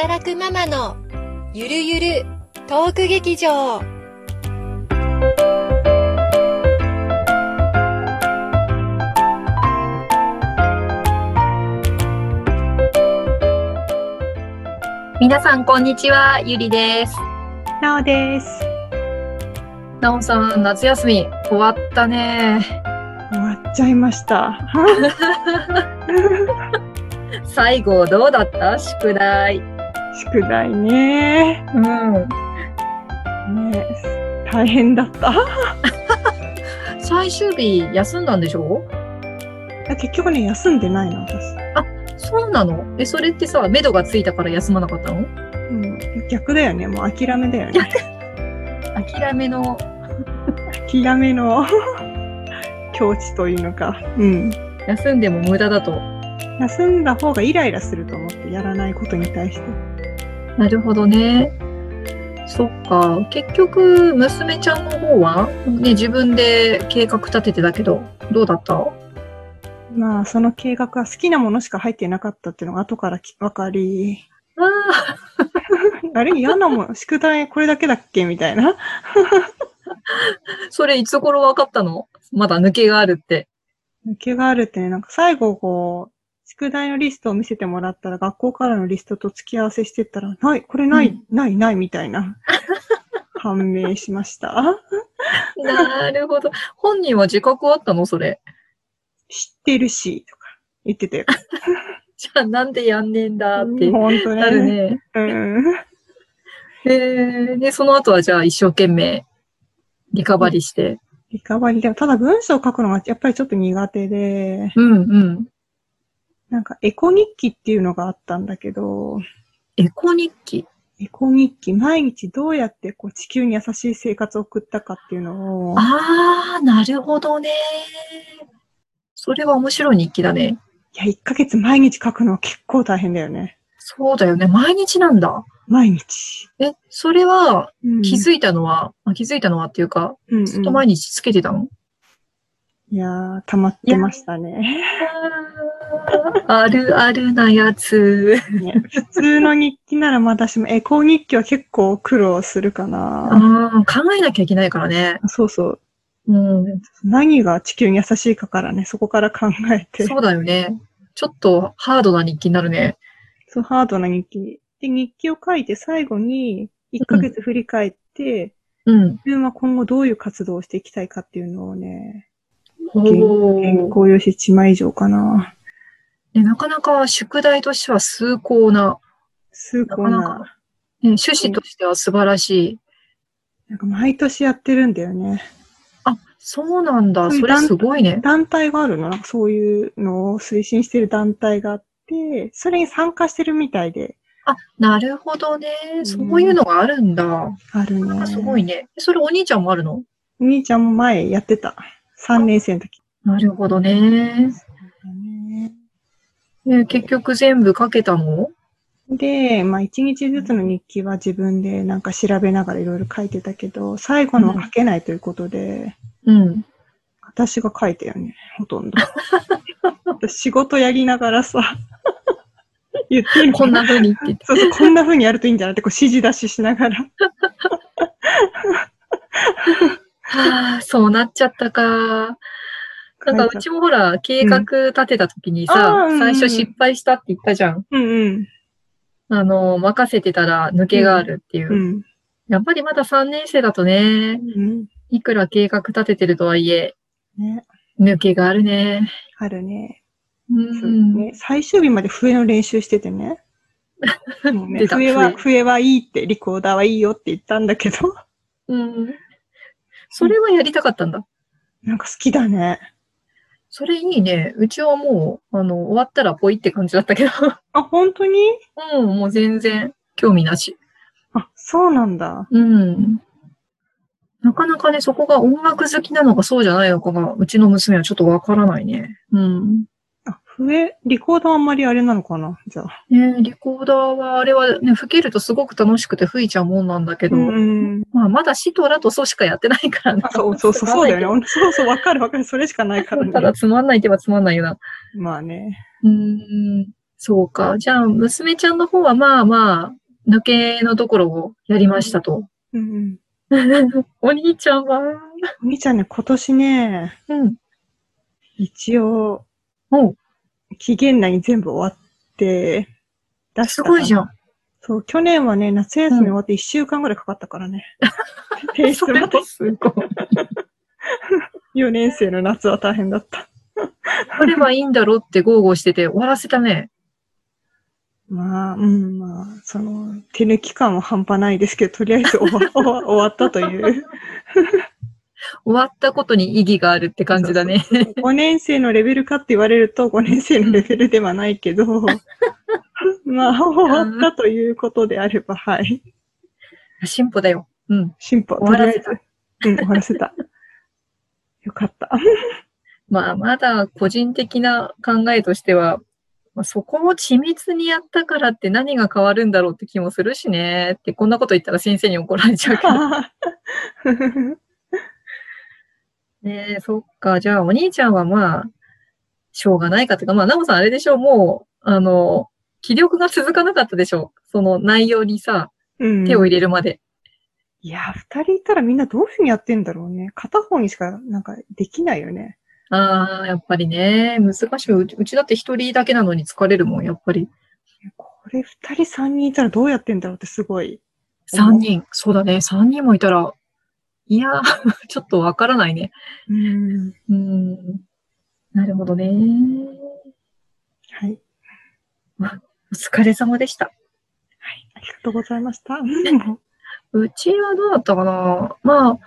働くママのゆるゆるトーク劇場皆さん、こんにちは。ゆりです。なおです。なおさん、夏休み終わったね。終わっちゃいました。最後、どうだった？宿題。宿題ね。うん。ね大変だった。最終日、休んだんでしょ？結局ね、休んでないの、私。そうなの？え、それってさ、目処がついたから休まなかったの？うん、逆だよね。もう諦めだよね。諦めの、諦めの 境地というのか。うん。休んでも無駄だと。休んだ方がイライラすると思って、やらないことに対して。なるほどね。そっか。結局、娘ちゃんの方は、ね、自分で計画立ててたけど、どうだった？まあ、その計画は好きなものしか入ってなかったっていうのが後からき分かり、ああ、あれ嫌なもん、宿題これだけだっけ？みたいな。それいつ頃分かったの？まだ抜けがあるって。抜けがあるってね、なんか最後こう、宿題のリストを見せてもらったら、学校からのリストと付き合わせしてったら、ない、これない、うんない、ない、みたいな、判明しました。なるほど。本人は自覚あったの？それ。知ってるし、とか言ってたよ。じゃあなんでやんねえんだってほんとなるね。ね。うん。えー、で、その後はじゃあ一生懸命リカバリして。リカバリーでも、ただ文章を書くのがやっぱりちょっと苦手で、うんうん。なんかエコ日記っていうのがあったんだけど、エコ日記？エコ日記、毎日どうやってこう地球に優しい生活を送ったかっていうのを、あー、なるほどね。それは面白い日記だね。いや、1ヶ月毎日書くのは結構大変だよね。そうだよね。毎日なんだ？毎日。え、それはうん気づいたのは、あ気づいたのはっていうか、うんうんずっと毎日つけてたの、いやー、溜まってましたね。あるあるなやつ。ね普通の日記ならまだしも、エコ日記は結構苦労するかな。考えなきゃいけないからね。そうそう。うん。何が地球に優しいかからね、そこから考えて。そうだよね。ちょっとハードな日記になるね。そう、ハードな日記。で、日記を書いて最後に、1ヶ月振り返って、うん。自分は今後どういう活動をしていきたいかっていうのをね、お原ー稿用紙1枚以上かな。ねなかなか宿題としては崇高な、崇高なかなな。ね、趣旨としては素晴らしい。なんか毎年やってるんだよね。あ、そうなんだ。それすごいね。団体があるの？なんかそういうのを推進してる団体があって、それに参加してるみたいで、あ、なるほどね。んそういうのがあるんだ。あるね。あすごいね。それお兄ちゃんもあるの？お兄ちゃんも前やってた。3年生の時。なるほどね。ね結局全部書けたの？で、まあ一日ずつの日記は自分でなんか調べながらいろいろ書いてたけど、最後のは書けないということで、うん。私が書いたよね、ほとんど。私仕事やりながらさ、言ってるこんな風に言って。そうそう、こんな風にやるといいんじゃないってこう指示出ししながら。は あ、そうなっちゃったか。なんかうちもほら、計画立てた時にあさ、ーうん最初失敗したって言ったじゃん。うんうん。あの、任せてたら抜けがあるっていう。うん。やっぱりまだ3年生だとね、うん。いくら計画立ててるとはいえ、ね。抜けがあるね。あるね。う。んね。最終日まで笛の練習しててね。もうね笛は、笛笛はいいって、リコーダーはいいよって言ったんだけど、うん。それはやりたかったんだ。なんか好きだね。それいいね。うちはもう、あの、終わったらポイって感じだったけど。あ、本当に？うん、もう全然興味なし。あ、そうなんだ。うん。なかなかね、そこが音楽好きなのかそうじゃないのかが、うちの娘はちょっとわからないね。うん。あ、笛、リコーダーあんまりあれなのかな？じゃあ。ねリコーダーは、あれはね、吹けるとすごく楽しくて吹いちゃうもんなんだけど、うん。まあ、まだシトラとソしかやってないからね。あそうそうそう、そうだよね。そうそう、わかるわかる。それしかないからただね。つまんないって言えばつまんないよな。まあね。うん。そうか。じゃあ、娘ちゃんの方はまあまあ、抜けのところをやりましたと。うんうん。お兄ちゃんは、お兄ちゃんね、今年ね、うん。一応、おう期限内に全部終わって、出したすごいじゃん。そう、去年はね、夏休み終わって1週間ぐらいかかったからね。提出までもすごい。4年生の夏は大変だった。あればいいんだろうって豪語してて終わらせたね。まあ、うん、まあ、その、手抜き感は半端ないですけど、とりあえず終わ終わったという。終わったことに意義があるって感じだね。5年生のレベルかって言われると5年生のレベルではないけど、まあ、終わったということであれば、はい。進歩だよ。うん。進歩、終わらせたとりあえず。うん、終わらせた。よかった。まあ、まだ個人的な考えとしては、まあ、そこを緻密にやったからって何が変わるんだろうって気もするしね。って、こんなこと言ったら先生に怒られちゃうけど。ねえ、そっか。じゃあ、お兄ちゃんはまあ、しょうがないかっていうか、まあ、ナモさんあれでしょう、もう、あの、気力が続かなかったでしょう。その内容にさ、うん手を入れるまで。いや、二人いたらみんなどういうふうにやってんだろうね。片方にしかなんかできないよね。ああ、やっぱりね、難しい。うちだって一人だけなのに疲れるもん、やっぱり。これ二人三人いたらどうやってんだろうってすごい。三人。そうだね、三人もいたら、いやー、ちょっとわからないね。うん。うーん。なるほどね。はい。お疲れ様でした。ありがとうございました。うちはどうだったかなまあ、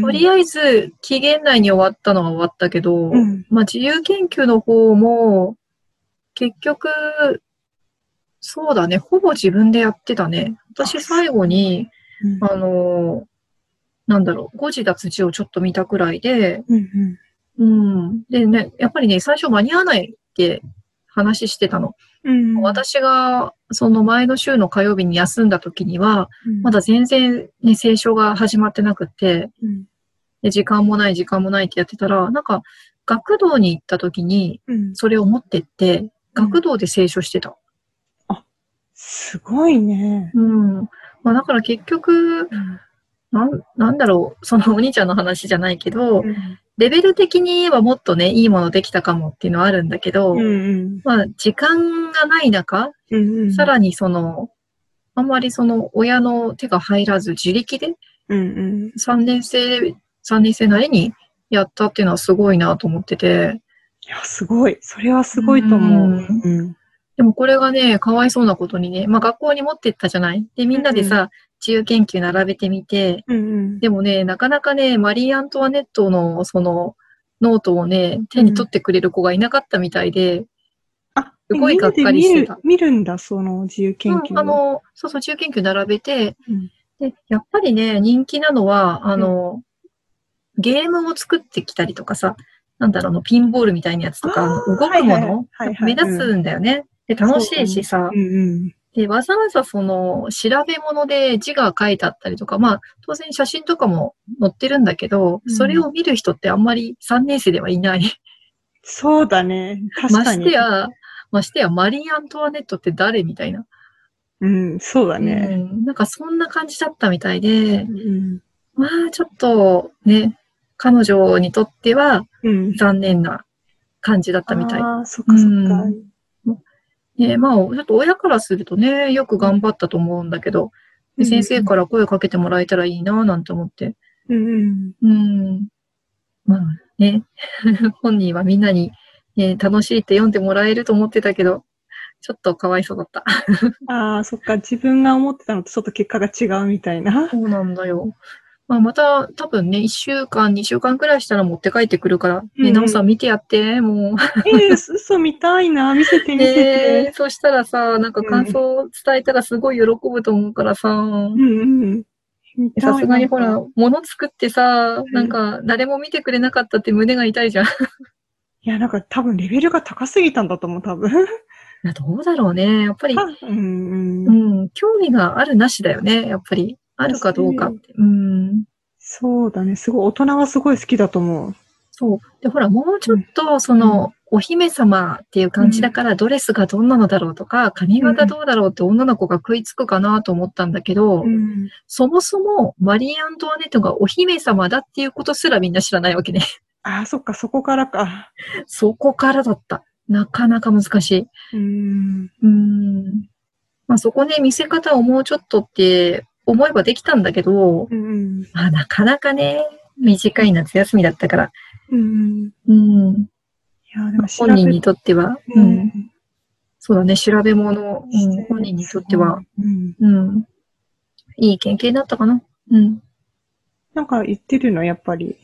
とりああえず、期限内に終わったのは終わったけど、うん。まあ、自由研究の方も、結局、そうだね、ほぼ自分でやってたね。私最後に、うんあの、なんだろう、誤字脱字をちょっと見たくらいで、うんうん。うん。でね、やっぱりね、最初間に合わないって話してたの。うん、私が、その前の週の火曜日に休んだ時には、うん、まだ全然ね、聖書が始まってなくて、うん、で時間もない、時間もないってやってたら、なんか、学童に行った時に、うん。それを持ってって、学童で聖書してた。すごいね。うん。まあだから結局、なん、なんだろう、そのお兄ちゃんの話じゃないけど、レベル的に言えばもっとね、いいものできたかもっていうのはあるんだけど、うんうん。まあ時間がない中、うんうん。さらにその、あんまりその親の手が入らず自力でうんうん。3年生、3年生なりにやったっていうのはすごいなと思ってて、いや、すごい。それはすごいと思う。うん。でもこれがね、かわいそうなことにね、まあ学校に持ってったじゃない？で、みんなでさ、自由研究並べてみて、うんうん。でもね、なかなかね、マリー・アントワネットのそのノートをね、手に取ってくれる子がいなかったみたいで、あ、すごいがっかりしてた。見る見るんだ、その自由研究。うんあの、そうそう、自由研究並べて、うん。で、やっぱりね、人気なのは、あの、ゲームを作ってきたりとかさ、なんだろう、あのピンボールみたいなやつとか、動くもはいはいの、はいはい。目立つんだよね。で、楽しいしさ、うんうん。で、わざわざその、調べ物で字が書いてあったりとか、まあ、当然写真とかも載ってるんだけど、うんそれを見る人ってあんまり3年生ではいない。そうだね。確まかに。してや、ましてや、マリー・アントワネットって誰みたいな。うん、そうだうね。ん、なんかそんな感じだったみたいで、うん。まあ、ちょっとね、彼女にとってはうん。残念な感じだったみたい。ああ、そっかそっか。ね、まあ、ちょっと親からするとね、よく頑張ったと思うんだけど、で先生から声かけてもらえたらいいな、なんて思って。うんうん。うん。まあね、本人はみんなに、ね、楽しいって読んでもらえると思ってたけど、ちょっとかわいそうだった。ああ、そっか。自分が思ってたのとちょっと結果が違うみたいな。そうなんだよ。まあ、また多分ね、1週間、2週間くらいしたら持って帰ってくるから、ね、うんうんなおさん見てやって、もう。えー、嘘見たいな。見せて見せねて。そしたらさ、なんか感想伝えたらすごい喜ぶと思うからさ、うんうん。さすがにほら物作ってさ、んなんか誰も見てくれなかったって胸が痛いじゃん。いいや、なんか多分レベルが高すぎたんだと思う、多分。やどうだろうね。やっぱり、うんうんう。ん、興味があるなしだよね。やっぱり、あるかどうかって。うん。そうだね。すごい、大人はすごい好きだと思う。そう。で、ほら、もうちょっと、その、お姫様っていう感じだからドレスがどんなのだろうとか、髪型どうだろうって女の子が食いつくかなと思ったんだけど、うん。そもそもマリー・アントワネットがお姫様だっていうことすらみんな知らないわけね。ああ、そっか、そこからか。そこからだった。なかなか難しい。うん。うーん。まあそこね、見せ方をもうちょっとって思えばできたんだけど、うん。まあなかなかね、短い夏休みだったから。うん。うん。いや、でも本人にとっては、ううんん。そうだね、調べ物、うん、本人にとっては、。うん。うん。いい経験だったかな。うん。なんか言ってるの、やっぱり。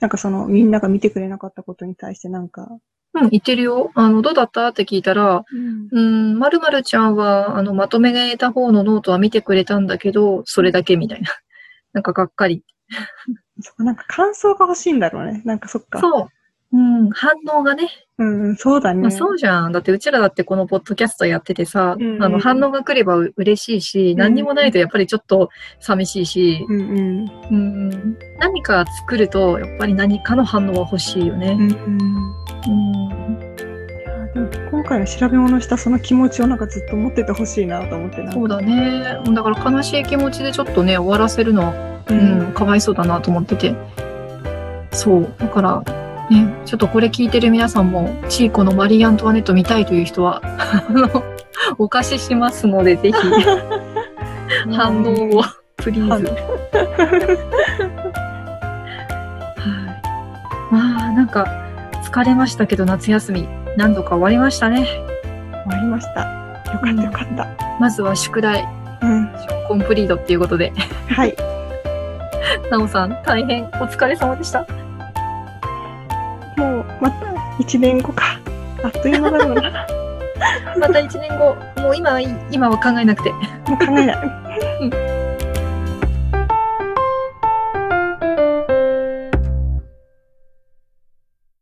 なんかその、みんなが見てくれなかったことに対してなんか。うん、言ってるよ。あの、どうだった？って聞いたら、うん。うん、まるまるちゃんは、あの、まとめた方のノートは見てくれたんだけど、それだけみたいな。なんかがっかり。そっか、なんか感想が欲しいんだろうね。なんかそっか。そう。うん、反応がね。うん、うんそうだね。まあ、そうじゃん。だってうちらだってこのポッドキャストやっててさ、うんうんあの、反応が来ればう嬉しいし、ん何にもないとやっぱりちょっと寂しいし、うんうん。うん、何か作ると、やっぱり何かの反応は欲しいよね。うんうん。うん、いやでも今回の調べ物したその気持ちをなんかずっと持っててほしいなと思ってそうだね。だから悲しい気持ちでちょっとね、終わらせるのは、ううん、かわいそうだなと思ってて。そう。だから、ね、ちょっとこれ聞いてる皆さんも、チーコのマリー・アントワネット見たいという人は、あの、お貸ししますので、ぜひ、反応を、プリーズ。はい。まあ、なんか、疲れましたけど、夏休み、何度か終わりましたね。終わりました。よかったよかった。まずは宿題、うん。コンプリートっていうことで、はい。なおさん、大変お疲れ様でした。もう、また一年後か。あっという間だろうな。また1年後、もう今、今は考えなくて。もう考えない。